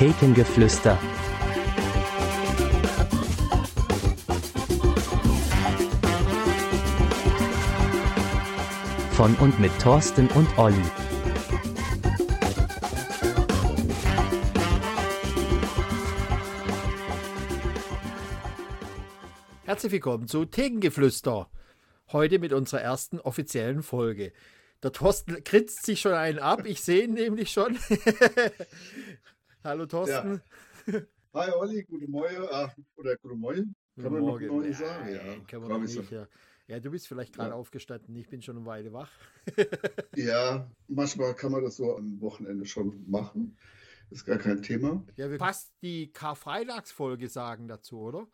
Thekengeflüster. Von und mit Thorsten und Olli. Herzlich willkommen zu Thekengeflüster. Heute mit unserer ersten offiziellen Folge. Der Thorsten kritzt sich schon einen ab. Ich sehe ihn nämlich schon. Hallo Thorsten. Ja. Hi Olli, guten Morgen. Ach, oder guten Morgen. Kann man Morgen. noch Morgen sagen? Ja, Ja, kann man noch ich so. nicht, ja. ja, du bist vielleicht gerade Ja. aufgestanden. Ich bin schon eine Weile wach. ja, manchmal kann man das so am Wochenende schon machen. Ist gar kein Thema. Ja, wir fast die Karfreitagsfolge sagen dazu, oder?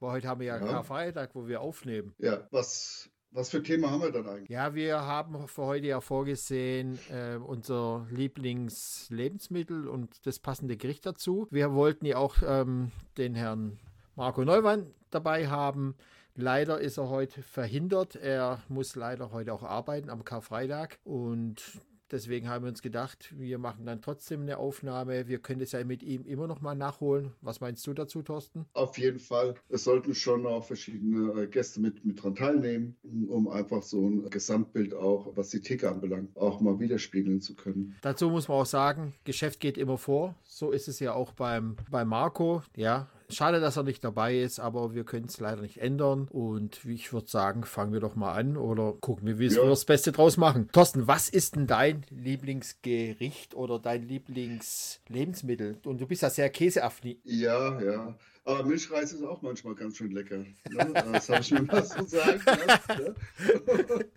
Weil heute haben wir ja, Ja. Karfreitag, wo wir aufnehmen. Ja, was, was für Thema haben wir dann eigentlich? Ja, wir haben für heute ja vorgesehen, äh, unser Lieblingslebensmittel und das passende Gericht dazu. Wir wollten ja auch ähm, den Herrn Marco Neumann dabei haben. Leider ist er heute verhindert. Er muss leider heute auch arbeiten am Karfreitag und deswegen haben wir uns gedacht, wir machen dann trotzdem eine Aufnahme. Wir können das ja mit ihm immer noch mal nachholen. Was meinst du dazu, Thorsten? Auf jeden Fall. Es sollten schon auch verschiedene äh, Gäste mit, mit dran teilnehmen, um einfach so ein Gesamtbild auch, was die Theke anbelangt, auch mal widerspiegeln zu können. Dazu muss man auch sagen, Geschäft geht immer vor. So ist es ja auch beim, bei Marco. Ja, schade, dass er nicht dabei ist, aber wir können es leider nicht ändern. Und wie ich würde sagen, fangen wir doch mal an oder gucken wir, wie Ja. wir das Beste draus machen. Thorsten, was ist denn dein Lieblingsgericht oder dein Lieblingslebensmittel? Und du bist ja sehr käseaffin. Ja, ja. Aber Milchreis ist auch manchmal ganz schön lecker. Ne? Das habe ich mir mal so sagen lassen. Ne?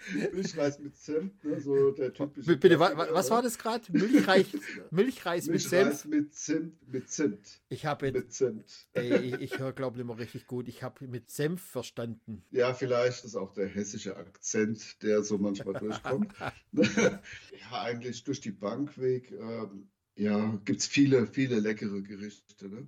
Milchreis mit Zimt, ne? so der typische. Bitte, Klassiker, was ne? war das gerade? Milchreis, Milchreis mit Milchreis Senf? mit Zimt, mit Zimt, Ich habe mit Zimt. ey, ich, ich höre, glaube ich, immer richtig gut. Ich habe mit Senf verstanden. Ja, vielleicht ist auch der hessische Akzent, der so manchmal durchkommt. ja, eigentlich durch die Bank weg, ähm, ja, gibt es viele, viele leckere Gerichte. Ne?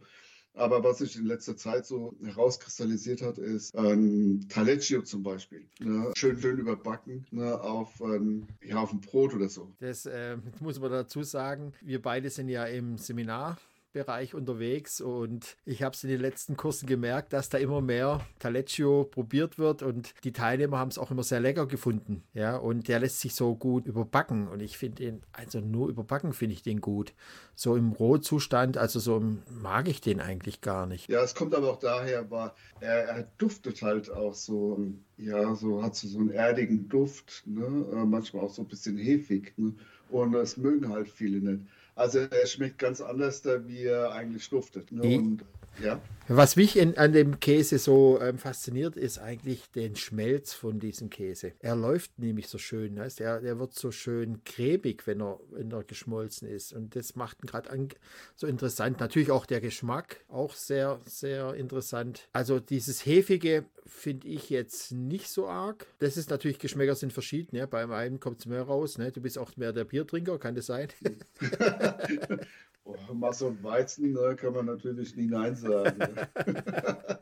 Aber was sich in letzter Zeit so herauskristallisiert hat, ist ein Taleggio zum Beispiel. Ne? Schön, schön überbacken ne? auf, ein, ja, auf ein Brot oder so. Das äh, muss man dazu sagen. Wir beide sind ja im Seminarbereich unterwegs und ich habe es in den letzten Kursen gemerkt, dass da immer mehr Taleggio probiert wird und die Teilnehmer haben es auch immer sehr lecker gefunden. Ja, und der lässt sich so gut überbacken und ich finde den, also nur überbacken finde ich den gut. So im Rohzustand, also so mag ich den eigentlich gar nicht. Ja, es kommt aber auch daher, war, er, er duftet halt auch so, ja, so hat so, so einen erdigen Duft, ne? Äh, manchmal auch so ein bisschen hefig, ne? Und das mögen halt viele nicht. Also er schmeckt ganz anders, da wie er eigentlich duftet. Ne? Und ja, Was mich in, an dem Käse so ähm, fasziniert, ist eigentlich den Schmelz von diesem Käse. Er läuft nämlich so schön, weißt? Er, der wird so schön cremig, wenn er, wenn er geschmolzen ist. Und das macht ihn gerade so interessant. Natürlich auch der Geschmack, auch sehr, sehr interessant. Also dieses Hefige finde ich jetzt nicht so arg. Das ist natürlich, Geschmäcker sind verschieden. Ja? Beim einen kommt es mehr raus. Ne? Du bist auch mehr der Biertrinker, kann das sein? oh, Mass und Weizen ne, kann man natürlich nie Nein sagen. Ne?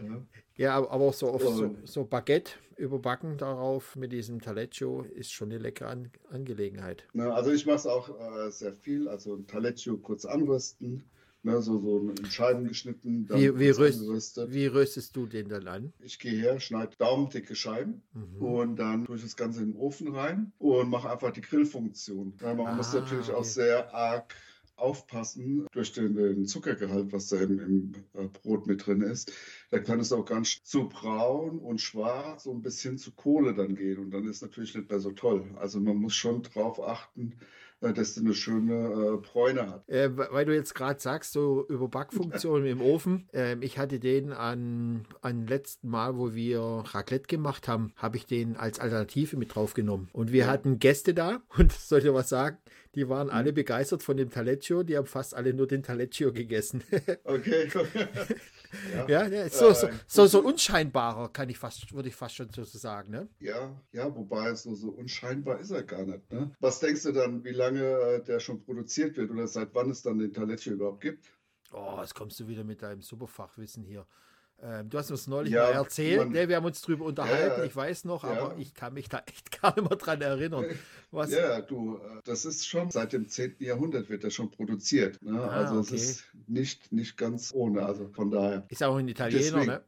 ja. Ja, aber auch so, auf so, so Baguette überbacken darauf mit diesem Taleggio ist schon eine leckere An Angelegenheit. Ne, also ich mache es auch äh, sehr viel, also ein Taleggio kurz anrösten, ne, so, so in Scheiben geschnitten, dann Wie, wie, röst, wie röstest du den dann an? Ich gehe her, schneide daumendicke Scheiben Mhm. und dann tue ich das Ganze in den Ofen rein und mache einfach die Grillfunktion. Ja, man muss Ah, natürlich auch okay. sehr arg aufpassen durch den, den Zuckergehalt, was da im, im äh, Brot mit drin ist. Da kann es auch ganz zu braun und schwarz so ein bisschen zu Kohle dann gehen und dann ist natürlich nicht mehr so toll. Also man muss schon drauf achten, äh, dass du eine schöne äh, Bräune hat. Äh, we- weil du jetzt gerade sagst, so Überbackfunktion im Ofen. Ähm, ich hatte den an, an letzten Mal, wo wir Raclette gemacht haben, habe ich den als Alternative mit draufgenommen. Und wir Ja. hatten Gäste da und soll ich dir was sagen? Die waren alle begeistert von dem Taleggio. Die haben fast alle nur den Taleggio gegessen. Okay. Ja, ja, so, so, Äh, so, so unscheinbarer kann ich fast, würde ich fast schon so sagen, ne? Ja, ja, wobei so, so unscheinbar ist er gar nicht. Ne? Was denkst du dann, wie lange äh, der schon produziert wird oder seit wann es dann den Taleggio überhaupt gibt? Oh, jetzt kommst du wieder mit deinem Superfachwissen hier. Ähm, du hast uns neulich ja, mal erzählt, ne, wir haben uns drüber unterhalten, ja, ich weiß noch, aber ich kann mich da echt gar nicht mehr dran erinnern. Was? Ja, du, äh, das ist schon seit dem 10. Jahrhundert wird das schon produziert. Ne? Ah, also okay. es ist nicht, nicht ganz ohne, also von daher. Ist auch ein Italiener, Deswegen, ne?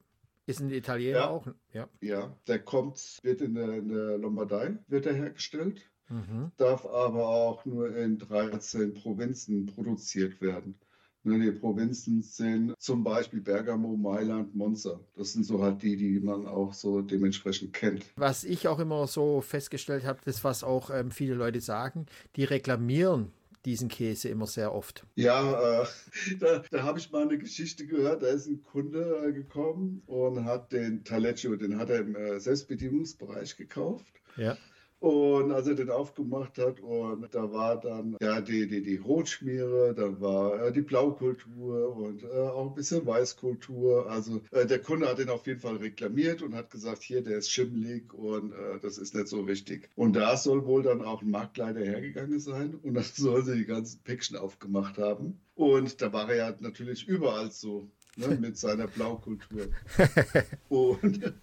Ist ein Italiener ja, auch? Ja. ja, der kommt, wird in der, in der Lombardei wird er hergestellt, mhm. darf aber auch nur in 13 Provinzen produziert werden. Ne, die Provinzen sind zum Beispiel Bergamo, Mailand, Monza. Das sind so halt die, die man auch so dementsprechend kennt. Was ich auch immer so festgestellt habe, das was auch ähm, viele Leute sagen, die reklamieren diesen Käse immer sehr oft. Ja, äh, da, da habe ich mal eine Geschichte gehört. Da ist ein Kunde äh, gekommen und hat den Taleggio, den hat er im äh, Selbstbedienungsbereich gekauft. Ja. Und als er den aufgemacht hat, und da war dann ja die, die, die Rotschmiere, da war äh, die Blaukultur und äh, auch ein bisschen Weißkultur. Also äh, der Kunde hat den auf jeden Fall reklamiert und hat gesagt, hier, der ist schimmelig und äh, das ist nicht so richtig. Und da soll wohl dann auch ein Marktleiter hergegangen sein und dann soll sie die ganzen Päckchen aufgemacht haben. Und da war er ja natürlich überall so. Ne, mit seiner Blaukultur. und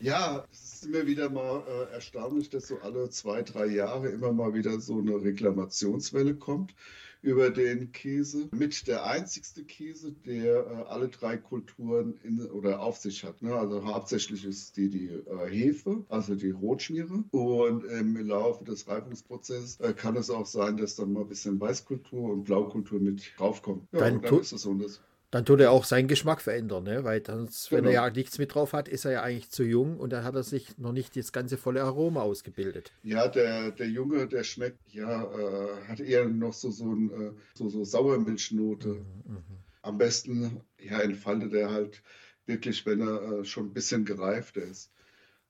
ja, es ist immer wieder mal äh, erstaunlich, dass so alle zwei, drei Jahre immer mal wieder so eine Reklamationswelle kommt über den Käse. Mit der einzigste Käse, der äh, alle drei Kulturen in, oder auf sich hat. Ne? Also hauptsächlich ist die die äh, Hefe, also die Rotschmiere. Und im Laufe des Reifungsprozesses äh, kann es auch sein, dass dann mal ein bisschen Weißkultur und Blaukultur mit draufkommt. Ja, dann, dann ist es so. Das dann tut er auch seinen Geschmack verändern, ne? weil sonst, genau. wenn er genau. ja nichts mit drauf hat, ist er ja eigentlich zu jung und dann hat er sich noch nicht das ganze volle Aroma ausgebildet. Ja, der, der Junge, der schmeckt, ja, äh, hat eher noch so, so, ein, äh, so, so Sauermilchnote. Mhm, mh. Am besten, ja, entfaltet er halt wirklich, wenn er äh, schon ein bisschen gereift ist.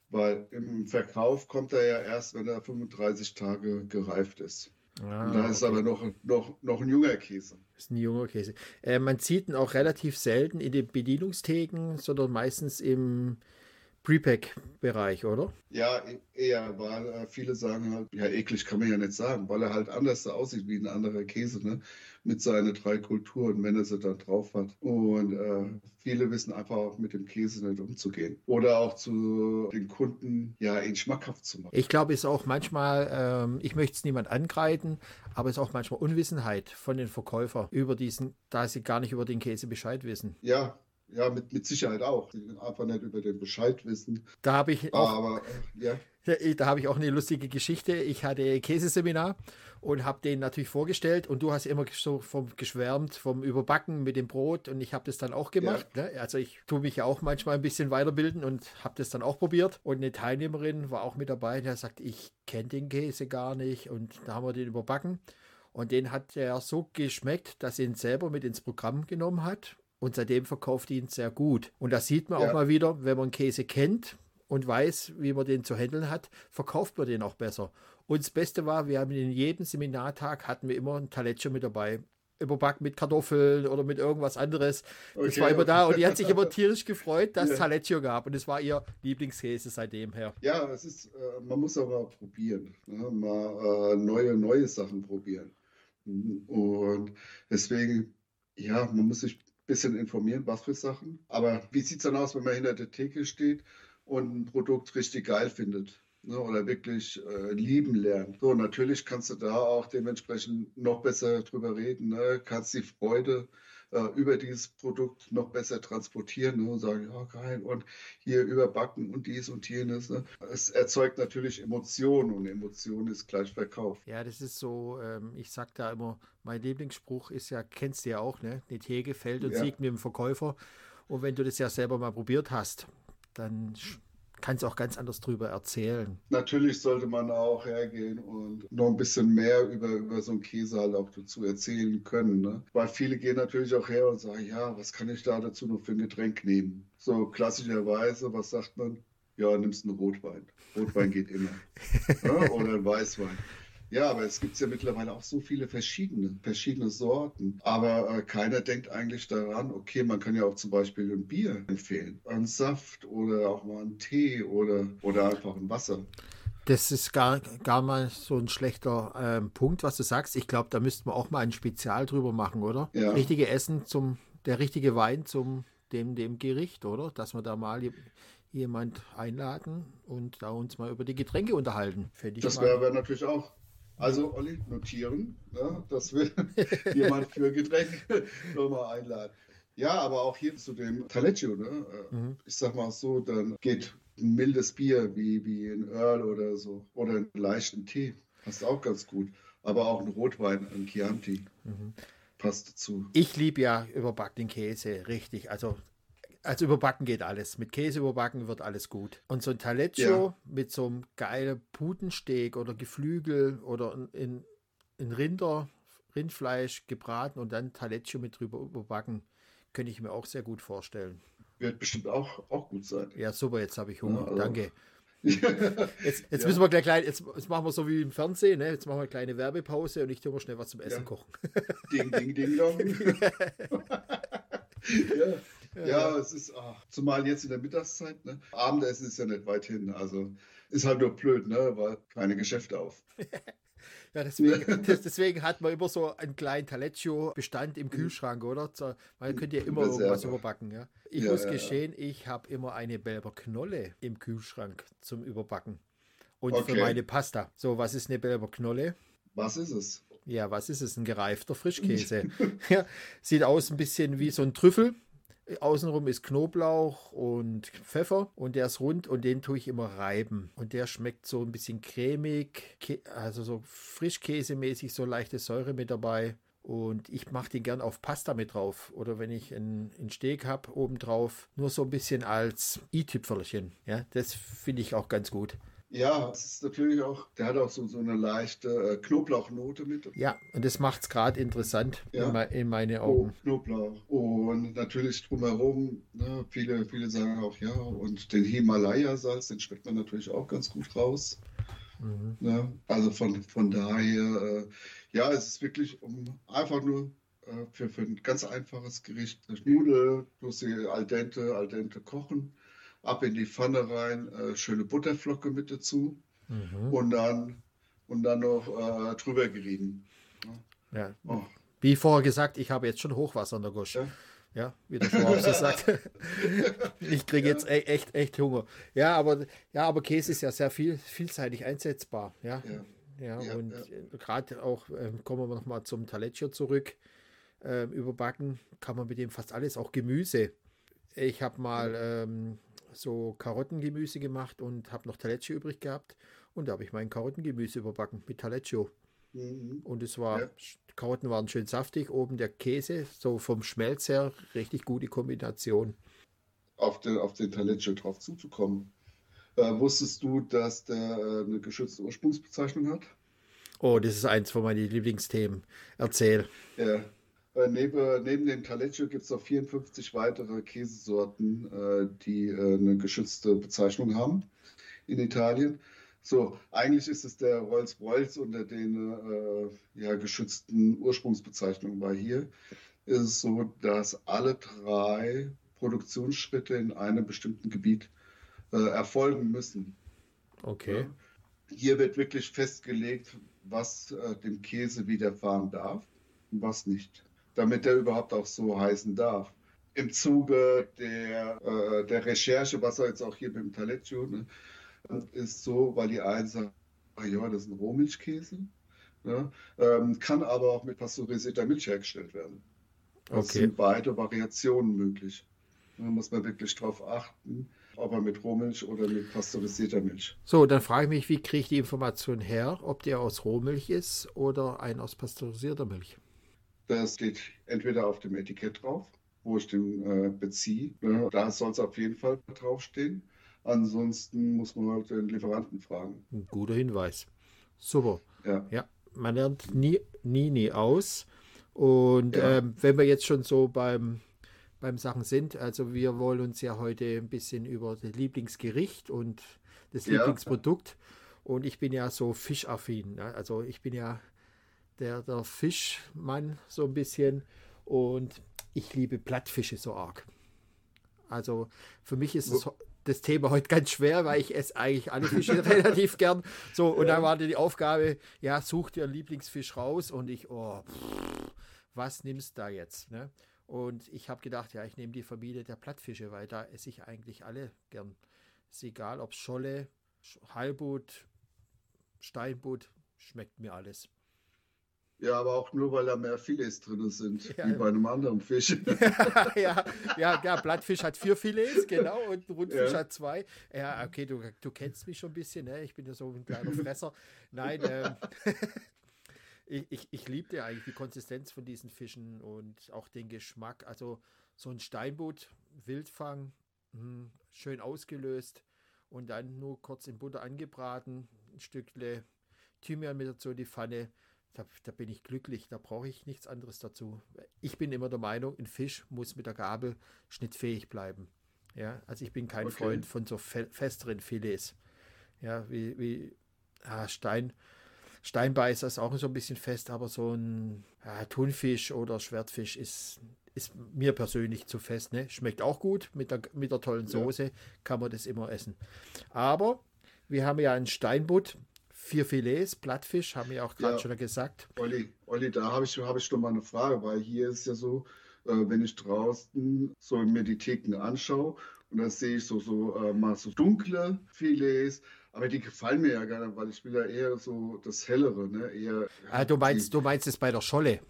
Weil im Verkauf kommt er ja erst, wenn er 35 Tage gereift ist. Ah, da ist okay. aber noch, noch, noch ein junger Käse. Das ist ein junger Käse. Äh, man sieht ihn auch relativ selten in den Bedienungstheken, sondern meistens im Prepack-Bereich, oder? Ja, eher, weil äh, viele sagen halt, ja, eklig kann man ja nicht sagen, weil er halt anders aussieht wie ein anderer Käse, ne? Mit seinen drei Kulturen, wenn er sie dann drauf hat. Und äh, viele wissen einfach auch mit dem Käse nicht umzugehen. Oder auch zu den Kunden, ja, ihn schmackhaft zu machen. Ich glaube, es ist auch manchmal, ähm, ich möchte es niemand angreifen, aber es ist auch manchmal Unwissenheit von den Verkäufern über diesen, da sie gar nicht über den Käse Bescheid wissen. Ja, ja, mit, mit Sicherheit auch. Die einfach nicht über den Bescheid wissen. Da habe ich auch, Aber, äh, ja. Da habe ich auch eine lustige Geschichte. Ich hatte Käseseminar und habe den natürlich vorgestellt und du hast immer so vom geschwärmt vom Überbacken mit dem Brot und ich habe das dann auch gemacht. Ja. Ne? Also ich tue mich ja auch manchmal ein bisschen weiterbilden und habe das dann auch probiert. Und eine Teilnehmerin war auch mit dabei, die sagt, ich kenne den Käse gar nicht und da haben wir den überbacken. Und den hat er so geschmeckt, dass er ihn selber mit ins Programm genommen hat und seitdem verkauft ihn sehr gut. Und das sieht man ja. auch mal wieder, wenn man Käse kennt und weiß, wie man den zu handeln hat, verkauft man den auch besser. Und das Beste war, wir haben in jedem Seminartag hatten wir immer ein Taleggio mit dabei. Überbacken mit Kartoffeln oder mit irgendwas anderes. Okay, das war immer okay. da und die hat sich immer tierisch gefreut, dass es ja. Taleggio gab. Und es war ihr Lieblingskäse seitdem her. Ja, es ist, äh, man muss aber probieren. Ne? Mal äh, neue, neue Sachen probieren. Und deswegen, ja, man muss sich bisschen informieren, was für Sachen. Aber wie sieht es dann aus, wenn man hinter der Theke steht und ein Produkt richtig geil findet? Ne, oder wirklich äh, lieben lernt. So, natürlich kannst du da auch dementsprechend noch besser drüber reden, ne? kannst die Freude äh, über dieses Produkt noch besser transportieren ne? und sagen, ja geil, und hier überbacken und dies und jenes. Ne? Es erzeugt natürlich Emotionen und Emotionen ist gleich Verkauf. Ja, das ist so, ähm, ich sag da immer, mein Lieblingsspruch ist ja, kennst du ja auch, ne? Die Theke fällt und ja. siegt mit dem Verkäufer. Und wenn du das ja selber mal probiert hast, dann kannst auch ganz anders drüber erzählen. Natürlich sollte man auch hergehen und noch ein bisschen mehr über, über so einen Käse halt auch dazu erzählen können. Ne? Weil viele gehen natürlich auch her und sagen, ja, was kann ich da dazu noch für ein Getränk nehmen? So klassischerweise, was sagt man? Ja, nimmst einen Rotwein. Rotwein geht immer. ja? Oder ein Weißwein. Ja, aber es gibt ja mittlerweile auch so viele verschiedene, verschiedene Sorten. Aber äh, keiner denkt eigentlich daran, okay, man kann ja auch zum Beispiel ein Bier empfehlen. Ein Saft oder auch mal einen Tee oder, oder einfach ein Wasser. Das ist gar, gar mal so ein schlechter ähm, Punkt, was du sagst. Ich glaube, da müssten wir auch mal ein Spezial drüber machen, oder? Ja. Richtige Essen zum, der richtige Wein zum dem, dem Gericht, oder? Dass wir da mal jemand einladen und da uns mal über die Getränke unterhalten. das wäre wär natürlich auch. Also, Olli, notieren, ne, dass wir jemand für Getränke nochmal einladen. Ja, aber auch hier zu dem Taleggio, ne? Mhm. Ich sag mal so, dann geht ein mildes Bier wie, wie ein Earl oder so oder einen leichten Tee. Passt auch ganz gut. Aber auch ein Rotwein, ein Chianti. Mhm. Passt dazu. Ich liebe ja überbackenen Käse, richtig. Also also überbacken geht alles. Mit Käse überbacken wird alles gut. Und so ein Taleggio ja. mit so einem geilen Putensteak oder Geflügel oder in, in Rinder, Rindfleisch gebraten und dann Taleggio mit drüber überbacken, könnte ich mir auch sehr gut vorstellen. Wird bestimmt auch, auch gut sein. Ja, super, jetzt habe ich Hunger. Ja, also. Danke. Jetzt, jetzt ja. müssen wir gleich klein, jetzt, jetzt, machen wir so wie im Fernsehen, ne? jetzt machen wir eine kleine Werbepause und ich tue mal schnell was zum Essen kochen. Ding, ding, ding, dong. ja. Ja, es ist, ach, zumal jetzt in der Mittagszeit, ne? Abendessen ist ja nicht weit hin. Also ist halt nur blöd, ne? Weil keine Geschäfte auf. ja, deswegen, deswegen hat man immer so einen kleinen Taleggio-Bestand im Kühlschrank, oder? Man könnte ja immer irgendwas überbacken. Ja? Ich ja, muss ja, gestehen, ich habe immer eine Belber Knolle im Kühlschrank zum Überbacken. Und okay. für meine Pasta. So, was ist eine Belber Knolle? Was ist es? Ja, was ist es? Ein gereifter Frischkäse. ja, sieht aus ein bisschen wie so ein Trüffel. Außenrum ist Knoblauch und Pfeffer und der ist rund und den tue ich immer reiben. Und der schmeckt so ein bisschen cremig, also so Frischkäsemäßig, so leichte Säure mit dabei. Und ich mache den gern auf Pasta mit drauf. Oder wenn ich einen, einen Steak habe, obendrauf, nur so ein bisschen als i-Tüpfelchen. Ja, das finde ich auch ganz gut. Ja, es ist natürlich auch, der hat auch so, so eine leichte äh, Knoblauchnote mit. Ja, und das macht es gerade interessant ja. in, in meine Augen. Oh, Knoblauch. Und natürlich drumherum, ne, viele, viele sagen auch ja, und den Himalaya-Salz, den schmeckt man natürlich auch ganz gut raus. Mhm. Ne? Also von, von daher, äh, ja, es ist wirklich um einfach nur äh, für, für ein ganz einfaches Gericht, Nudel, plus sie al dente, al dente kochen ab in die Pfanne rein, äh, schöne Butterflocke mit dazu mhm. und dann und dann noch äh, drüber gerieben. Ja. ja. Oh. Wie vorher gesagt, ich habe jetzt schon Hochwasser in der Gusch. Ja. Ja, wie der Schwab sagt. ich kriege jetzt e echt, echt Hunger. Ja, aber, ja, aber Käse ist ja sehr viel, vielseitig einsetzbar. Ja, ja, ja und ja. gerade auch, äh, kommen wir nochmal zum Taleggio zurück, äh, überbacken kann man mit dem fast alles, auch Gemüse. Ich habe mal ähm, so Karottengemüse gemacht und habe noch Taleggio übrig gehabt. Und da habe ich mein Karottengemüse überbacken mit Taleggio. Mhm. Und es war, ja. Karotten waren schön saftig, oben der Käse, so vom Schmelz her, richtig gute Kombination. Auf den, auf den Taleggio drauf zuzukommen. Äh, wusstest du, dass der äh, eine geschützte Ursprungsbezeichnung hat? Oh, das ist eins von meinen Lieblingsthemen. Erzähl. Ja, äh, neben, neben dem Taleggio gibt es noch 54 weitere Käsesorten, äh, die äh, eine geschützte Bezeichnung haben in Italien. So, eigentlich ist es der Rolls-Royce unter den äh, ja, geschützten Ursprungsbezeichnungen, weil hier ist es so, dass alle drei Produktionsschritte in einem bestimmten Gebiet äh, erfolgen müssen. Okay. Ja. Hier wird wirklich festgelegt, was äh, dem Käse widerfahren darf und was nicht damit er überhaupt auch so heißen darf. Im Zuge der, äh, der Recherche, was er jetzt auch hier mit dem Taleggio, ne, ist so, weil die einen sagen, ja, das ist ein Rohmilchkäse, ne, ähm, kann aber auch mit pasteurisierter Milch hergestellt werden. Das okay. sind beide Variationen möglich. Da muss man wirklich darauf achten, ob er mit Rohmilch oder mit pasteurisierter Milch. So, dann frage ich mich, wie kriege ich die Information her, ob der aus Rohmilch ist oder ein aus pasteurisierter Milch? Das steht entweder auf dem Etikett drauf, wo ich den äh, beziehe. Ne? Da soll es auf jeden Fall draufstehen. Ansonsten muss man halt den Lieferanten fragen. Ein guter Hinweis. Super. Ja. ja man lernt nie, nie, nie aus. Und ja. ähm, wenn wir jetzt schon so beim, beim Sachen sind, also wir wollen uns ja heute ein bisschen über das Lieblingsgericht und das Lieblingsprodukt. Ja. Und ich bin ja so fischaffin. Ne? Also ich bin ja der, der Fischmann so ein bisschen. Und ich liebe Plattfische so arg. Also für mich ist das, das Thema heute ganz schwer, weil ich esse eigentlich alle Fische relativ gern. So, und dann war die Aufgabe, ja, such dir einen Lieblingsfisch raus und ich, oh, pff, was nimmst du da jetzt? Ne? Und ich habe gedacht, ja, ich nehme die Familie der Plattfische, weil da esse ich eigentlich alle gern. Ist egal, ob Scholle, Halbut, Steinbutt, schmeckt mir alles. Ja, aber auch nur, weil da mehr Filets drin sind, ja. wie bei einem anderen Fisch. ja, ja, ja, Blattfisch hat vier Filets, genau, und Rundfisch ja. hat zwei. Ja, okay, du, du kennst mich schon ein bisschen, ne? ich bin ja so ein kleiner Fresser. Nein, ähm, ich, ich, ich liebte eigentlich die Konsistenz von diesen Fischen und auch den Geschmack. Also so ein Steinbutt, Wildfang, mh, hm, schön ausgelöst und dann nur kurz in Butter angebraten, ein Stückle Thymian mit dazu in die Pfanne da, da bin ich glücklich, da brauche ich nichts anderes dazu. Ich bin immer der Meinung, ein Fisch muss mit der Gabel schnittfähig bleiben. Ja, also ich bin kein okay. Freund von so fe festeren Filets. Ja, wie, wie ah, Stein, Steinbeißer ist auch so ein bisschen fest, aber so ein ah, Thunfisch oder Schwertfisch ist, ist mir persönlich zu fest. Ne? Schmeckt auch gut mit der, mit der tollen Soße, ja. kann man das immer essen. Aber wir haben ja einen Steinbutt, vier Filets, Plattfisch, haben wir auch gerade ja, schon gesagt. Olli, Olli da habe ich, hab ich schon mal eine Frage, weil hier ist ja so, äh, wenn ich draußen so mir die Theken anschaue und da sehe ich so, so äh, mal so dunkle Filets, aber die gefallen mir ja gerne, weil ich will ja eher so das Hellere, ne? Eher, ah, du meinst, die, du meinst es bei der Scholle?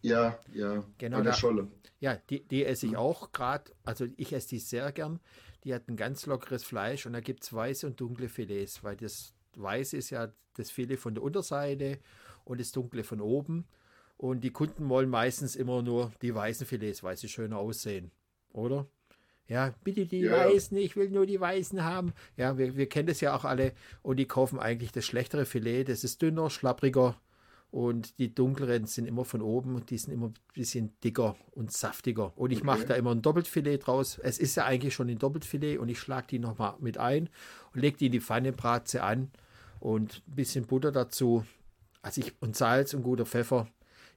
Ja, ja, genau, bei der da, Scholle. Ja, die, die esse ich mhm. auch gerade, also ich esse die sehr gern. Die hat ein ganz lockeres Fleisch und da gibt es weiße und dunkle Filets, weil das Weiße ist ja das Filet von der Unterseite und das Dunkle von oben. Und die Kunden wollen meistens immer nur die weißen Filets, weil sie schöner aussehen. Oder? Ja, bitte die ja. Weißen, ich will nur die Weißen haben. Ja, wir, wir kennen das ja auch alle. Und die kaufen eigentlich das schlechtere Filet. Das ist dünner, schlappriger. Und die dunkleren sind immer von oben, die sind immer ein bisschen dicker und saftiger. Und ich okay. mache da immer ein Doppelfilet draus. Es ist ja eigentlich schon ein Doppelfilet und ich schlage die nochmal mit ein und lege die in die Pfanne, brate sie an und ein bisschen Butter dazu. Also ich, und Salz und guter Pfeffer.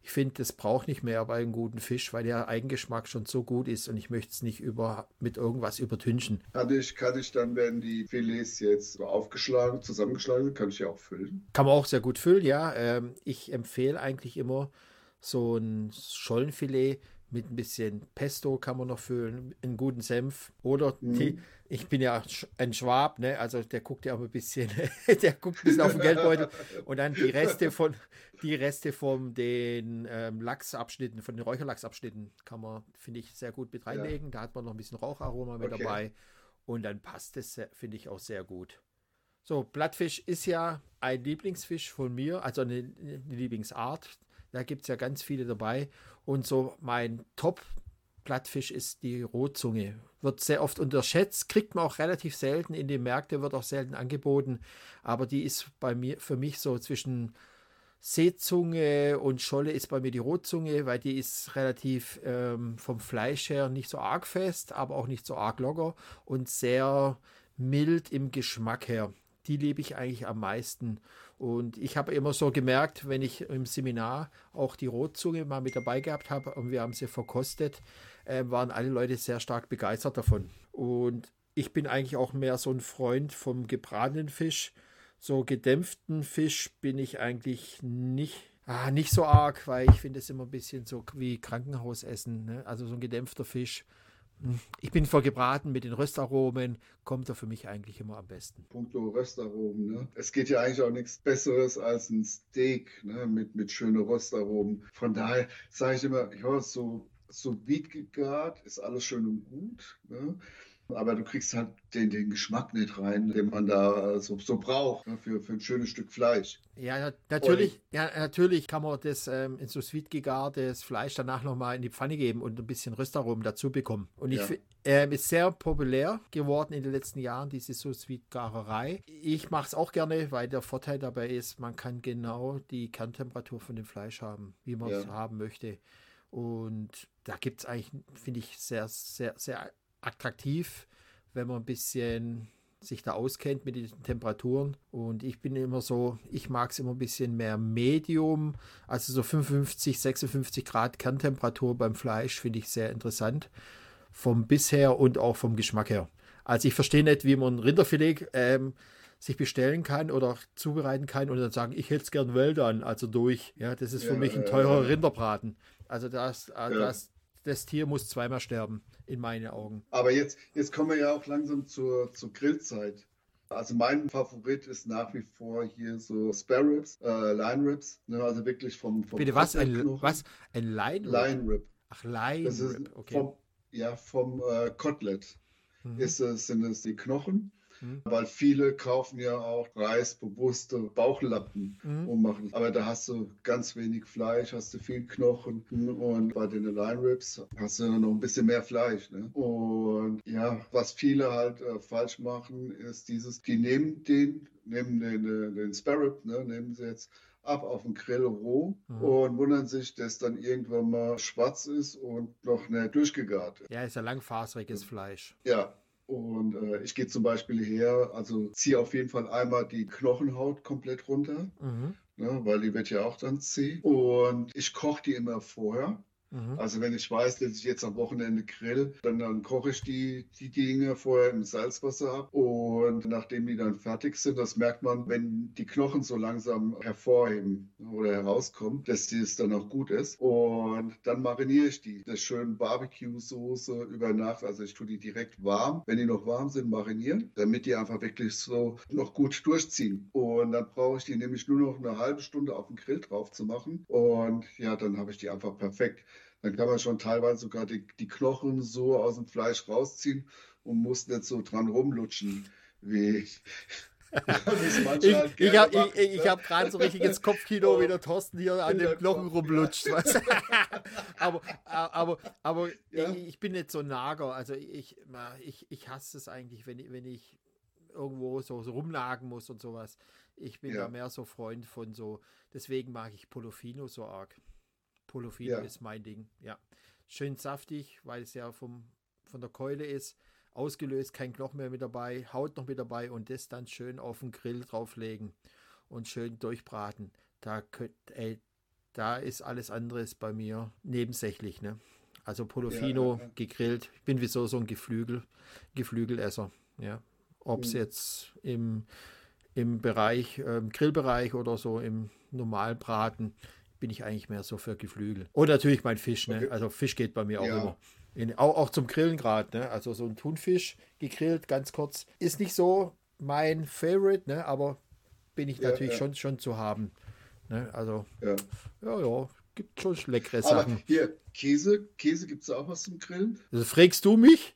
Ich finde, das braucht nicht mehr bei einem guten Fisch, weil der Eigengeschmack schon so gut ist und ich möchte es nicht über, mit irgendwas übertünchen. Kann ich, kann ich dann, wenn die Filets jetzt aufgeschlagen, zusammengeschlagen kann ich ja auch füllen? Kann man auch sehr gut füllen, ja. Ähm, ich empfehle eigentlich immer so ein Schollenfilet mit ein bisschen Pesto kann man noch füllen, einen guten Senf. Oder mhm. die, ich bin ja ein Schwab, ne? Also der guckt ja auch ein bisschen, der guckt ein bisschen auf den Geldbeutel. Und dann die Reste von, die Reste von den ähm, Lachsabschnitten, von den Räucherlachsabschnitten kann man, finde ich, sehr gut mit reinlegen. Ja. Da hat man noch ein bisschen Raucharoma mit okay. dabei. Und dann passt es, finde ich, auch sehr gut. So, Blattfisch ist ja ein Lieblingsfisch von mir, also eine, eine Lieblingsart. Da gibt es ja ganz viele dabei. Und so mein Top-Plattfisch ist die Rotzunge. Wird sehr oft unterschätzt, kriegt man auch relativ selten in den Märkten, wird auch selten angeboten. Aber die ist bei mir, für mich so zwischen Seezunge und Scholle ist bei mir die Rotzunge, weil die ist relativ ähm, vom Fleisch her nicht so arg fest, aber auch nicht so arg locker und sehr mild im Geschmack her. Die liebe ich eigentlich am meisten. Und ich habe immer so gemerkt, wenn ich im Seminar auch die Rotzunge mal mit dabei gehabt habe und wir haben sie verkostet, äh, waren alle Leute sehr stark begeistert davon. Und ich bin eigentlich auch mehr so ein Freund vom gebratenen Fisch. So gedämpften Fisch bin ich eigentlich nicht, ah, nicht so arg, weil ich finde es immer ein bisschen so wie Krankenhausessen. Ne? Also so ein gedämpfter Fisch ich bin vor gebraten mit den Röstaromen, kommt er für mich eigentlich immer am besten. Punkto Röstaromen, ne? Es geht ja eigentlich auch nichts Besseres als ein Steak ne? mit, mit schönen Röstaromen. Von daher sage ich immer, ja, so, so Wiedgegart ist alles schön und gut. Ne? Aber du kriegst halt den, den Geschmack nicht rein, den man da so, so braucht ne, für, für ein schönes Stück Fleisch. Ja, natürlich, ja, natürlich kann man das ähm, in so sweet gegartes Fleisch danach nochmal in die Pfanne geben und ein bisschen Röstaromen dazu bekommen. Und ich ja. äh, ist sehr populär geworden in den letzten Jahren, diese so sweet Garerei. Ich mache es auch gerne, weil der Vorteil dabei ist, man kann genau die Kerntemperatur von dem Fleisch haben, wie man es ja. haben möchte. Und da gibt es eigentlich, finde ich, sehr, sehr, sehr attraktiv, wenn man ein bisschen sich da auskennt mit den Temperaturen. Und ich bin immer so, ich mag es immer ein bisschen mehr Medium, also so 55, 56 Grad Kerntemperatur beim Fleisch finde ich sehr interessant. Vom bisher und auch vom Geschmack her. Also ich verstehe nicht, wie man Rinderfilet ähm, sich bestellen kann oder zubereiten kann und dann sagen, ich hätte es gern well dann, also durch. Ja, das ist für ja, mich ein teurer ja, Rinderbraten. Also das, ja. das das Tier muss zweimal sterben, in meinen Augen. Aber jetzt, jetzt kommen wir ja auch langsam zur, zur Grillzeit. Also mein Favorit ist nach wie vor hier so Spare Ribs, äh, Line Ribs, ne, also wirklich vom, vom Bitte was? Ein, was? Ein Line? Line Rib. Ach, Line Das ist Rib, okay. vom, ja, vom äh, Kotelett Mhm. ist es, sind es die Knochen, Mhm. weil viele kaufen ja auch preisbewusste Bauchlappen Mhm. und machen. Aber da hast du ganz wenig Fleisch, hast du viel Knochen und bei den Line Ribs hast du noch ein bisschen mehr Fleisch. Ne? Und ja, was viele halt äh, falsch machen, ist dieses, die nehmen den, nehmen den, den, den Spare Rib, ne, nehmen sie jetzt ab auf den Grill roh Mhm. und wundern sich, dass dann irgendwann mal schwarz ist und noch nicht durchgegart ist. Ja, ist ja langfaseriges Fleisch. Ja, und äh, ich gehe zum Beispiel her, also ziehe auf jeden Fall einmal die Knochenhaut komplett runter, Mhm. ne, weil die wird ja auch dann zäh. Und ich koche die immer vorher. Mhm. Also wenn ich weiß, dass ich jetzt am Wochenende grill, dann, dann koche ich die, die Dinge vorher im Salzwasser ab. Und nachdem die dann fertig sind, das merkt man, wenn die Knochen so langsam hervorheben oder herauskommen, dass es dann auch gut ist. Und dann mariniere ich die. Das schön Barbecue-Soße über Nacht. Also ich tue die direkt warm. Wenn die noch warm sind, marinieren, damit die einfach wirklich so noch gut durchziehen. Und dann brauche ich die nämlich nur noch eine halbe Stunde auf den Grill drauf zu machen. Und ja, dann habe ich die einfach perfekt. Dann kann man schon teilweise sogar die, die Knochen so aus dem Fleisch rausziehen und muss nicht so dran rumlutschen, wie Ich, halt ich habe ne? hab gerade so richtiges Kopfkino, Oh. wie der Thorsten hier an dem Knochen rumlutscht. du? aber aber, aber Ja. ich, ich bin nicht so nager. Also ich, ich, ich hasse es eigentlich, wenn, ich- wenn ich irgendwo so, so rumnagen muss und sowas. Ich bin Ja. da mehr so Freund von so, deswegen mag ich Polofino so arg. Polofino Ja. ist mein Ding, ja. Schön saftig, weil es ja vom, von der Keule ist. Ausgelöst, kein Knochen mehr mit dabei, Haut noch mit dabei und das dann schön auf den Grill drauflegen und schön durchbraten. Da könnt, ey, da ist alles andere ist bei mir nebensächlich, ne? Also Polofino Ja, ja, gegrillt. Ich bin wieso so ein Geflügel, Geflügelesser, ja. Ob es Mhm. jetzt im, im Bereich, ähm, Grillbereich oder so im Normalbraten, bin ich eigentlich mehr so für Geflügel. Und natürlich mein Fisch, ne? Also Fisch geht bei mir auch Ja. immer. In, auch, auch zum Grillen gerade, ne? Also so ein Thunfisch gegrillt, ganz kurz. Ist nicht so mein Favorite, ne? Aber bin ich Ja, natürlich ja. Schon, schon zu haben. Ne? Also, Ja. ja, ja, gibt schon leckere Aber Sachen. hier, Käse, Käse gibt es auch was zum Grillen? Also fragst du mich?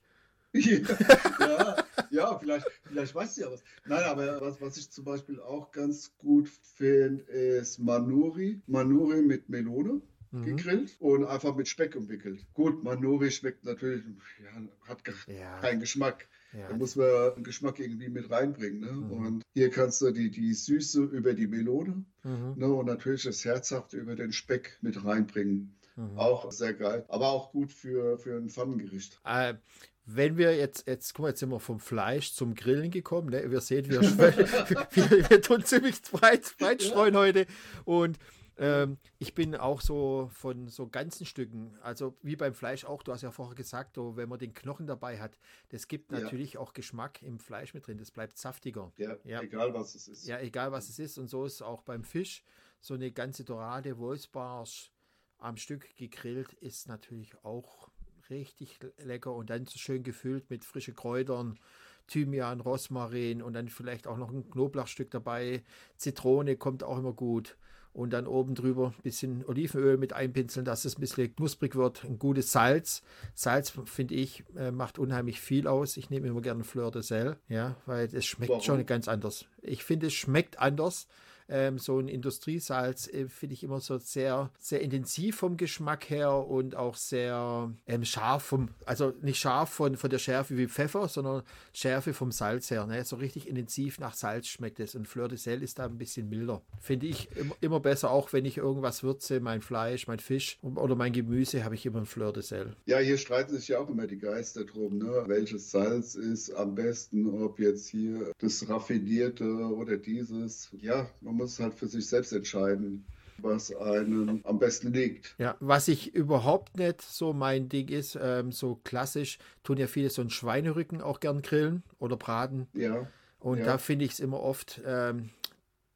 Ja, ja, vielleicht, vielleicht weißt du ja was. Nein, aber was, was ich zum Beispiel auch ganz gut finde, ist Manuri. Manuri mit Melone Mhm. gegrillt und einfach mit Speck umwickelt. Gut, Manuri schmeckt natürlich, ja, hat Ja, keinen Geschmack. ja. Da muss man einen Geschmack irgendwie mit reinbringen. Ne? Mhm. Und hier kannst du die, die Süße über die Melone Mhm. ne? und natürlich das Herzhafte über den Speck mit reinbringen. Mhm. Auch sehr geil. Aber auch gut für, für ein Pfannengericht. Äh, wenn wir jetzt, jetzt, guck mal, jetzt sind wir vom Fleisch zum Grillen gekommen. Ne? Wir sehen, wir, wir, wir tun ziemlich breit, breit streuen heute. Und ähm, ich bin auch so von so ganzen Stücken, also wie beim Fleisch auch, du hast ja vorher gesagt, so, wenn man den Knochen dabei hat, das gibt Ja. natürlich auch Geschmack im Fleisch mit drin, das bleibt saftiger. Ja, Ja. egal was es ist. Ja, egal was es ist. Und so ist auch beim Fisch. So eine ganze Dorade, Wolfsbarsch am Stück gegrillt ist natürlich auch richtig lecker und dann so schön gefüllt mit frischen Kräutern, Thymian, Rosmarin und dann vielleicht auch noch ein Knoblauchstück dabei. Zitrone kommt auch immer gut. Und dann oben drüber ein bisschen Olivenöl mit einpinseln, dass es ein bisschen knusprig wird. Ein gutes Salz. Salz, finde ich, äh, macht unheimlich viel aus. Ich nehme immer gerne Fleur de Sel, ja, weil es schmeckt Warum? schon ganz anders. Ich finde, es schmeckt anders. Ähm, so ein Industriesalz äh, finde ich immer so sehr, sehr intensiv vom Geschmack her und auch sehr ähm, scharf vom, also nicht scharf von, von der Schärfe wie Pfeffer, sondern Schärfe vom Salz her. Ne? So richtig intensiv nach Salz schmeckt es. Und Fleur de Sel ist da ein bisschen milder. Finde ich immer, besser, auch wenn ich irgendwas würze, mein Fleisch, mein Fisch oder mein Gemüse, habe ich immer ein Fleur de Sel. Ja, hier streiten sich ja auch immer die Geister drum, ne? Welches Salz ist am besten, ob jetzt hier das Raffinierte oder dieses. Ja, man muss halt für sich selbst entscheiden, was einem am besten liegt. Ja, was ich überhaupt nicht so mein Ding ist, ähm, so klassisch, tun ja viele so einen Schweinerücken auch gern grillen oder braten. Ja, Und Ja. da finde ich es immer oft, ähm,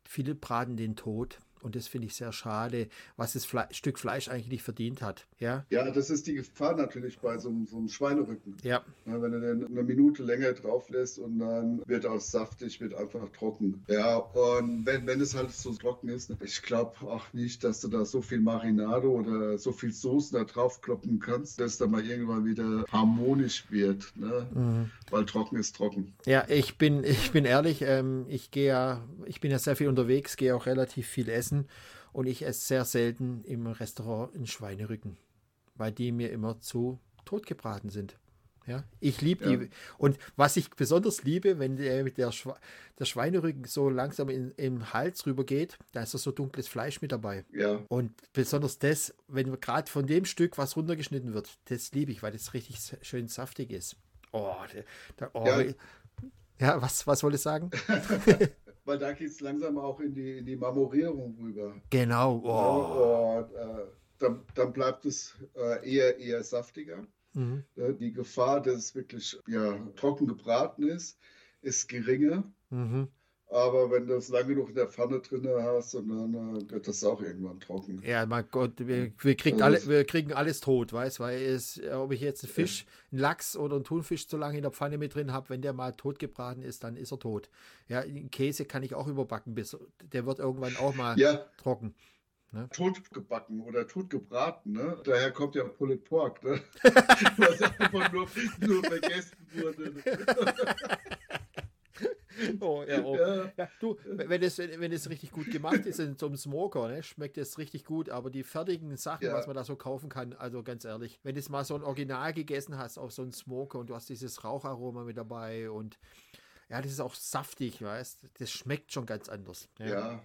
viele braten den tot Und das finde ich sehr schade, was das Fle Stück Fleisch eigentlich verdient hat. Ja, Ja, das ist die Gefahr natürlich bei so, einem- so einem Schweinerücken. ja, Ja, wenn du den eine Minute länger drauf lässt und dann wird auch saftig, wird einfach trocken. Ja, und wenn, wenn es halt so trocken ist, ich glaube auch nicht, dass du da so viel Marinade oder so viel Soßen da drauf kloppen kannst, dass da mal irgendwann wieder harmonisch wird. Ne? Weil trocken ist trocken. Ja, ich bin, ich bin ehrlich, ähm, ich gehe ja, ich bin ja sehr viel unterwegs, gehe auch relativ viel essen und ich esse sehr selten im Restaurant einen Schweinerücken, weil die mir immer zu totgebraten sind. Ja, ich liebe Ja. die. Und was ich besonders liebe, wenn der, der, Schwe der Schweinerücken so langsam in, im Hals rübergeht, da ist da so dunkles Fleisch mit dabei. Ja, Und besonders das, wenn gerade von dem Stück was runtergeschnitten wird, das liebe ich, weil das richtig schön saftig ist. Oh, da, oh Ja. ja. was, was wollte ich sagen? weil da geht es langsam auch in die, in die Marmorierung rüber. Genau. Oh. Und äh, dann, dann bleibt es äh, eher, eher saftiger. Mhm. Äh, Die Gefahr, dass es wirklich ja, trocken gebraten ist, ist geringer. Mhm. Aber wenn du es lange genug in der Pfanne drin hast, und dann äh, wird das auch irgendwann trocken. Ja, mein Gott, wir, wir, kriegen Also alle, wir kriegen alles tot, weißt weil es, äh, ob ich jetzt einen Fisch, einen Lachs oder einen Thunfisch zu lange in der Pfanne mit drin habe, wenn der mal tot gebraten ist, dann ist er tot. Ja, einen Käse kann ich auch überbacken, bis der wird irgendwann auch mal Ja, trocken. totgebacken oder totgebraten, ne? Daher kommt ja Pulled Pork, ne? Was einfach nur, nur vergessen wurde. Oh, ja, oh. Ja, Ja, du, wenn es, wenn es richtig gut gemacht ist in so einem Smoker, ne, schmeckt es richtig gut, aber die fertigen Sachen, Ja. was man da so kaufen kann, also ganz ehrlich, wenn du es mal so ein Original gegessen hast auf so einem Smoker und du hast dieses Raucharoma mit dabei und ja, das ist auch saftig, weißt das schmeckt schon ganz anders. ja. Ja.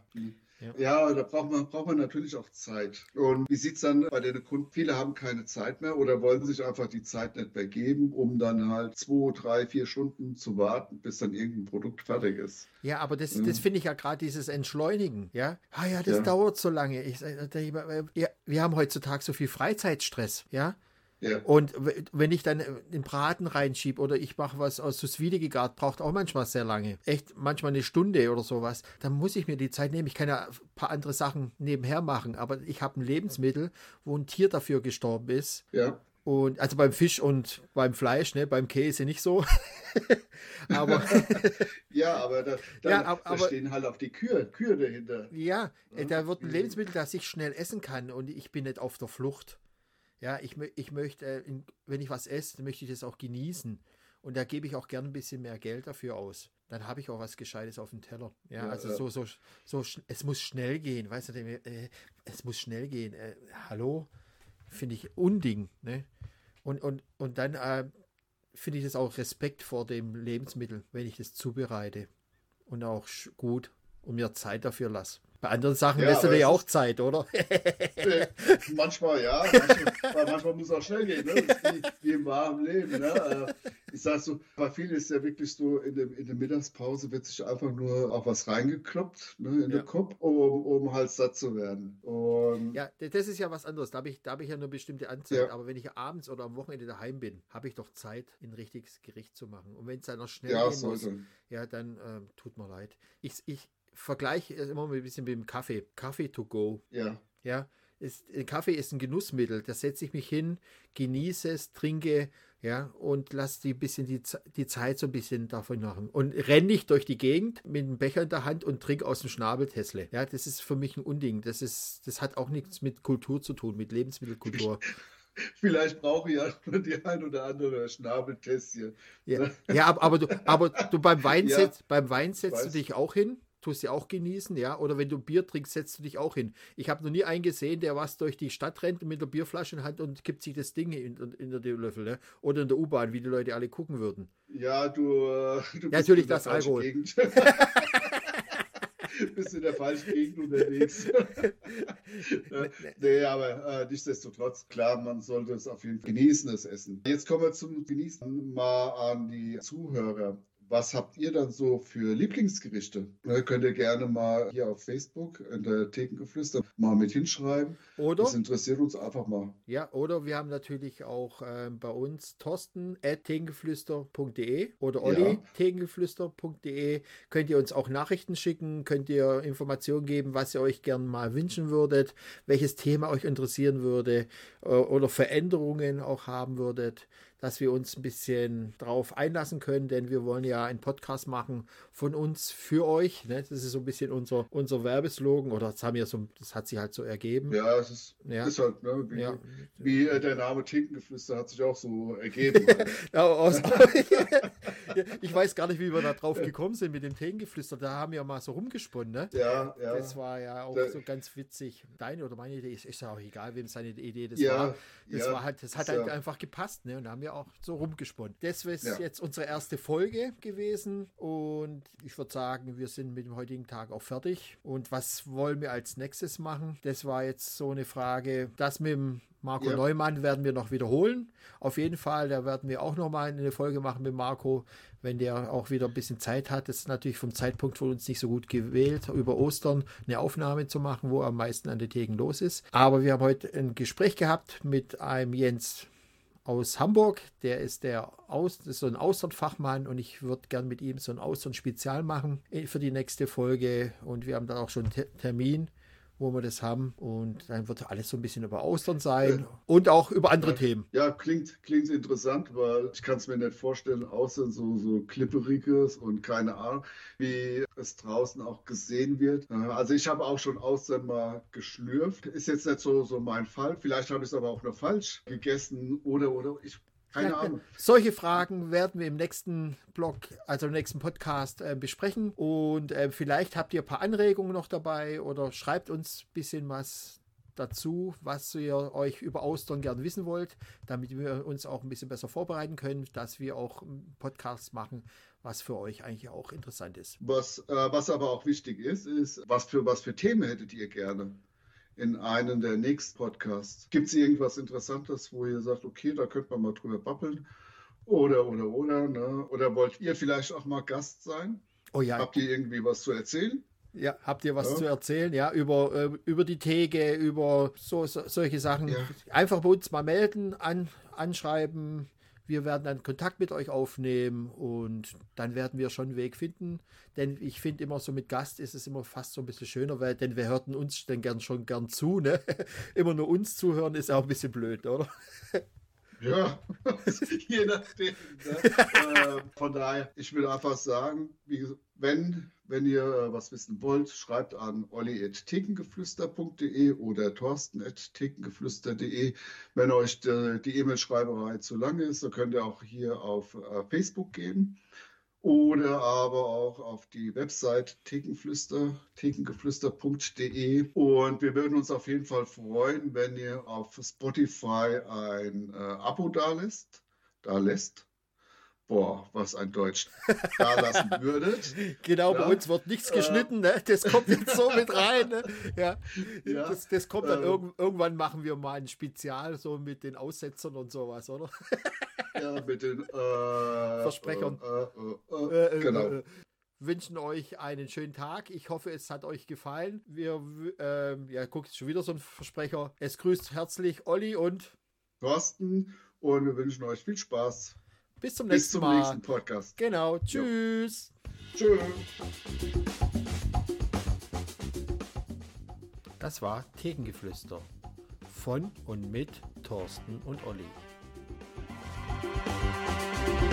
Ja. Ja. da braucht man, braucht man natürlich auch Zeit. Und wie sieht es dann bei den Kunden? Viele haben keine Zeit mehr oder wollen sich einfach die Zeit nicht mehr geben, um dann halt zwei, drei, vier Stunden zu warten, bis dann irgendein Produkt fertig ist. Ja, aber das, Mhm. das finde ich ja gerade dieses Entschleunigen, ja. Ah ja, das Ja. dauert so lange. Ich, äh, ja, wir haben heutzutage so viel Freizeitstress, ja. Ja. Und wenn ich dann äh, den Braten reinschiebe oder ich mache was aus sous vide gegart, braucht auch manchmal sehr lange. Echt manchmal eine Stunde oder sowas. Dann muss ich mir die Zeit nehmen. Ich kann ja ein paar andere Sachen nebenher machen, aber ich habe ein Lebensmittel, wo ein Tier dafür gestorben ist. Ja. Und also beim Fisch und beim Fleisch, ne, beim Käse nicht so. aber Ja, aber da, da, Ja, ab- da aber- stehen halt auch die Kühe, Kühe dahinter. ja, äh, da wird ein Mhm. Lebensmittel, das ich schnell essen kann und ich bin nicht auf der Flucht. Ja, ich, ich möchte, äh, wenn ich was esse, dann möchte ich das auch genießen. Und da gebe ich auch gern ein bisschen mehr Geld dafür aus. Dann habe ich auch was Gescheites auf dem Teller. Ja, Ja, also ja. so, so, so, es muss schnell gehen, weißt du, äh, es muss schnell gehen. Äh, hallo? Finde ich Unding, ne? Und, und, und dann äh, finde ich das auch Respekt vor dem Lebensmittel, wenn ich das zubereite. Und auch gut und mir Zeit dafür lasse. Bei anderen Sachen lässt du dir ja es auch Zeit, oder? Äh, manchmal ja, manchmal, manchmal muss auch schnell gehen, ne? Wie, wie im wahren Leben. Ne? Äh, Ich sag so, bei vielen ist ja wirklich so, in, dem, in der Mittagspause wird sich einfach nur auch was reingekloppt ne, in Ja. den Kopf, um, um halt satt zu werden. Und Ja, das ist ja was anderes. Da habe ich, da habe ich ja eine bestimmte Anzahl. Ja. Aber wenn ich abends oder am Wochenende daheim bin, habe ich doch Zeit, ein richtiges Gericht zu machen. Und wenn es dann noch schnell ja, gehen muss, ja, dann ähm, tut mir leid. Ich, ich vergleiche es immer ein bisschen mit dem Kaffee. Kaffee to go. Ja, Ja, ist, äh, Kaffee ist ein Genussmittel. Da setze ich mich hin, genieße es, trinke, ja, und lasse die bisschen die, die Zeit so ein bisschen davon machen. Und renne nicht durch die Gegend mit einem Becher in der Hand und trinke aus dem Schnabeltessle. Ja, das ist für mich ein Unding. Das ist, das hat auch nichts mit Kultur zu tun, mit Lebensmittelkultur. vielleicht brauche ich ja nur die ein oder andere Schnabeltässchen. Ja, ja aber, aber, du, aber du beim Wein, Ja, setzt, beim Wein setzt weiß. du dich auch hin, tust sie auch genießen, ja. Oder wenn du Bier trinkst, setzt du dich auch hin. Ich habe noch nie einen gesehen, der was durch die Stadt rennt mit der Bierflasche in Hand und kippt sich das Ding in, in, in den Löffel, ne? Oder in der U-Bahn, wie die Leute alle gucken würden. Ja, du, äh, du bist Natürlich in der das Alkohol. Gegend. bist in der falschen Gegend unterwegs. Nee, aber äh, nichtsdestotrotz, klar, man sollte es auf jeden Fall genießen, das Essen. Jetzt kommen wir zum Genießen mal an die Zuhörer. Was habt ihr dann so für Lieblingsgerichte? Ne, könnt ihr gerne mal hier auf Facebook in der Thekengeflüster mal mit hinschreiben. Oder? Das interessiert uns einfach mal. Ja, oder wir haben natürlich auch ähm, bei uns Thorsten at thekengeflüster.de oder Olli Ja. thekengeflüster.de. Könnt ihr uns auch Nachrichten schicken, könnt ihr Informationen geben, was ihr euch gern mal wünschen würdet, welches Thema euch interessieren würde äh, oder Veränderungen auch haben würdet, dass wir uns ein bisschen drauf einlassen können, denn wir wollen ja einen Podcast machen von uns für euch. Ne? Das ist so ein bisschen unser, unser Werbeslogan oder das, haben wir so, das hat sich halt so ergeben. Ja, es ist, Ja. ist halt, ne, wie, Ja. wie äh, der Name Thekengeflüster hat sich auch so ergeben. Ja, aus, ich weiß gar nicht, wie wir da drauf gekommen sind mit dem Thekengeflüster. Da haben wir mal so rumgesponnen, ne? ja, ja. Das war ja auch Da- so ganz witzig. Deine oder meine Idee ist, ist ja auch egal, wem seine Idee das Ja, war. Das, ja, war halt, das hat halt einfach gepasst, ne? Und da haben wir auch so rumgesponnen. Das ist Ja. jetzt unsere erste Folge gewesen und ich würde sagen, wir sind mit dem heutigen Tag auch fertig. Und was wollen wir als nächstes machen? Das war jetzt so eine Frage. Das mit dem Marco Ja. Neumann werden wir noch wiederholen. Auf jeden Fall, da werden wir auch noch mal eine Folge machen mit Marco, wenn der auch wieder ein bisschen Zeit hat. Das ist natürlich vom Zeitpunkt von uns nicht so gut gewählt, über Ostern eine Aufnahme zu machen, wo am meisten an den Theken los ist. Aber wir haben heute ein Gespräch gehabt mit einem Jens aus Hamburg. Der ist der aus, ist so ein Austernfachmann und ich würde gern mit ihm so ein Austern-Spezial machen äh, für die nächste Folge. Und wir haben da auch schon einen Te- Termin, wo wir das haben. Und dann wird alles so ein bisschen über Austern sein und auch über andere Themen. Ja, klingt, klingt interessant, weil ich kann es mir nicht vorstellen, außer so, so klipperiges und keine Ahnung, wie es draußen auch gesehen wird. Äh, Also ich habe auch schon Austern mal geschlürft. Ist jetzt nicht so, so mein Fall. Vielleicht habe ich es aber auch nur falsch gegessen oder, oder ich, keine Ahnung. Solche Fragen werden wir im nächsten Blog, also im nächsten Podcast äh, besprechen. Und äh, vielleicht habt ihr ein paar Anregungen noch dabei oder schreibt uns ein bisschen was dazu, was ihr euch über Austern gern wissen wollt, damit wir uns auch ein bisschen besser vorbereiten können, dass wir auch einen Podcast machen, was für euch eigentlich auch interessant ist. Was, äh, was aber auch wichtig ist, ist, was für, was für Themen hättet ihr gerne in einem der nächsten Podcasts? Gibt es irgendwas Interessantes, wo ihr sagt, okay, da könnte man mal drüber babbeln? Oder, oder, oder, ne? Oder wollt ihr vielleicht auch mal Gast sein? Oh ja, Habt ihr irgendwie was zu erzählen? ja habt ihr was Ja. zu erzählen? Ja, über, äh, über die Theke, über so, so, solche Sachen. Ja. Einfach bei uns mal melden, an, anschreiben. Wir werden dann Kontakt mit euch aufnehmen und dann werden wir schon einen Weg finden. Denn ich finde immer so mit Gast ist es immer fast so ein bisschen schöner, weil denn wir hörten uns dann gern schon gern zu. Ne? Immer nur uns zuhören ist auch ein bisschen blöd, oder? Ja, je nachdem. Ne? äh, von daher, ich will einfach sagen, wie, wenn, wenn ihr äh, was wissen wollt, schreibt an olli.thekengeflüster.de oder thorsten.thekengeflüster.de. Wenn euch die die E-Mail-Schreiberei zu lang ist, dann könnt ihr auch hier auf äh, Facebook gehen oder aber auch auf die Website Thekenflüster, thekengeflüster.de. Und wir würden uns auf jeden Fall freuen, wenn ihr auf Spotify ein äh, Abo da lässt. Da lässt. Boah, was ein Deutsch. Da lassen würdet. Genau, bei Ja. uns wird nichts geschnitten, ne? Das kommt jetzt so mit rein. Ne? Ja. Ja. Das, das kommt dann Ähm. irgend, irgendwann machen wir mal ein Spezial so mit den Aussetzern und sowas, oder? Ja, mit den äh, Versprechern. Äh, äh, äh, Äh, äh, genau. wünschen euch einen schönen Tag. Ich hoffe, es hat euch gefallen. Wir, ähm, ja, guckt schon wieder so ein Versprecher. Es grüßt herzlich Olli und Thorsten und wir wünschen euch viel Spaß. bis zum Bis nächsten zum Mal. nächsten Podcast. Genau, tschüss. Tschüss. Das war Thekengeflüster von und mit Thorsten und Olli.